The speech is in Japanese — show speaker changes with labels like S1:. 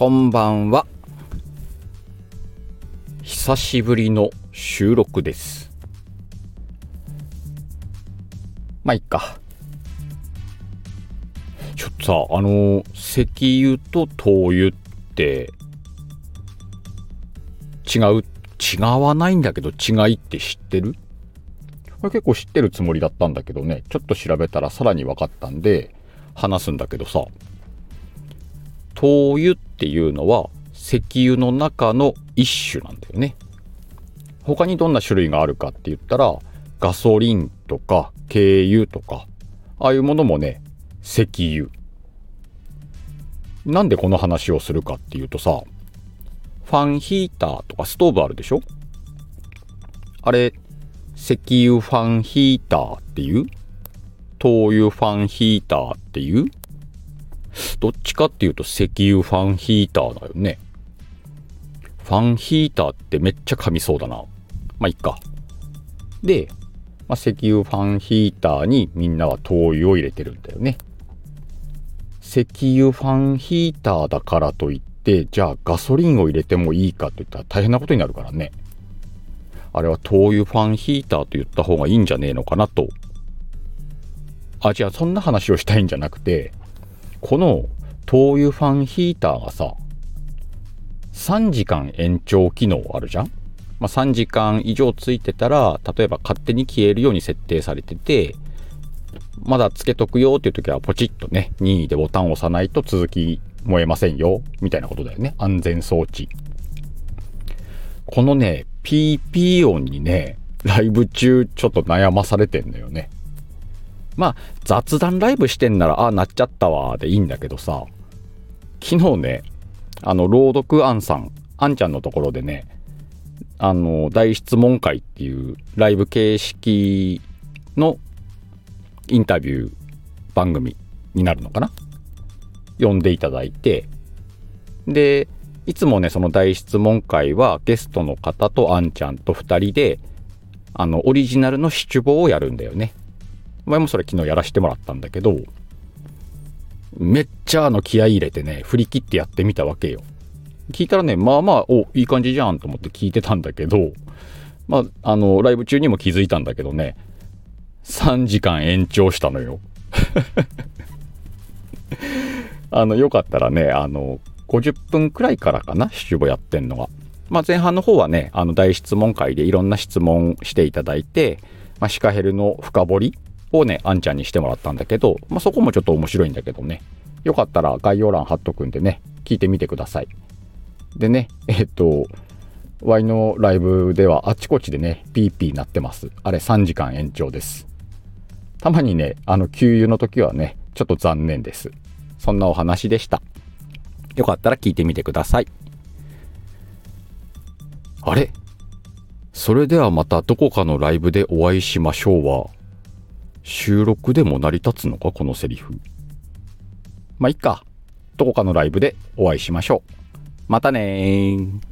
S1: こんばんは。久しぶりの収録です。まあ、いっか。ちょっとさ、あの、石油と灯油って、違う、違わないんだけど違いって知ってる？これ結構知ってるつもりだったんだけどね、ちょっと調べたらさらに分かったんで、話すんだけどさ、灯油っていうのは石油の中の一種なんだよね。他にどんな種類があるかって言ったら、ガソリンとか軽油とか、ああいうものもね、石油。なんでこの話をするかっていうとさ、ファンヒーターとかストーブあるでしょ？あれ、石油ファンヒーターっていう？灯油ファンヒーターっていう？どっちかっていうと石油ファンヒーターだよね。ファンヒーターってめっちゃ噛みそうだな。まあ、いっか。で、まあ、石油ファンヒーターにみんなは灯油を入れてるんだよね。石油ファンヒーターだからといって、じゃあガソリンを入れてもいいかといったら大変なことになるからね。あれは灯油ファンヒーターと言った方がいいんじゃねえのかなと。あ、じゃあそんな話をしたいんじゃなくて、この灯油ファンヒーターがさ、3時間延長機能あるじゃん？まあ、3時間以上ついてたら、例えば勝手に消えるように設定されてて、まだつけとくよっていう時はポチッとね、任意でボタンを押さないと続き燃えませんよ、みたいなことだよね。安全装置。このね、PP 音にね、ライブ中ちょっと悩まされてんのよね。まあ、雑談ライブしてんなら、ああ、なっちゃったわ、でいいんだけどさ、昨日ね、あの、朗読アンさん、アンちゃんのところでね、あの、大質問会っていうライブ形式のインタビュー番組になるのかな？呼んでいただいて、で、いつもね、その大質問会はゲストの方とアンちゃんと2人で、あの、オリジナルの七五をやるんだよね。前もそれ昨日やらせてもらったんだけど、めっちゃあの気合い入れてね、振り切ってやってみたわけよ。聞いたらね、まあまあ、お、いい感じじゃんと思って聞いてたんだけど、まあ、あの、ライブ中にも気づいたんだけどね、3時間延長したのよ。あの、よかったらね、あの、50分くらいからかな、七五やってんのが。まあ、前半の方はね、あの、大質問会でいろんな質問していただいて、まあ、シカヘルの深掘りをね、あんちゃんにしてもらったんだけど、まあ、そこもちょっと面白いんだけどね。よかったら概要欄貼っとくんでね、聞いてみてください。でね、えっと、Y のライブではあちこちでね、ピーピーなってます。あれ3時間延長です。たまにね、あの、給油の時はね、ちょっと残念です。そんなお話でした。よかったら聞いてみてください。あれ？それではまたどこかのライブでお会いしましょうは、収録でも成り立つのかこのセリフ。まあ、いっか。どこかのライブでお会いしましょう。またねー。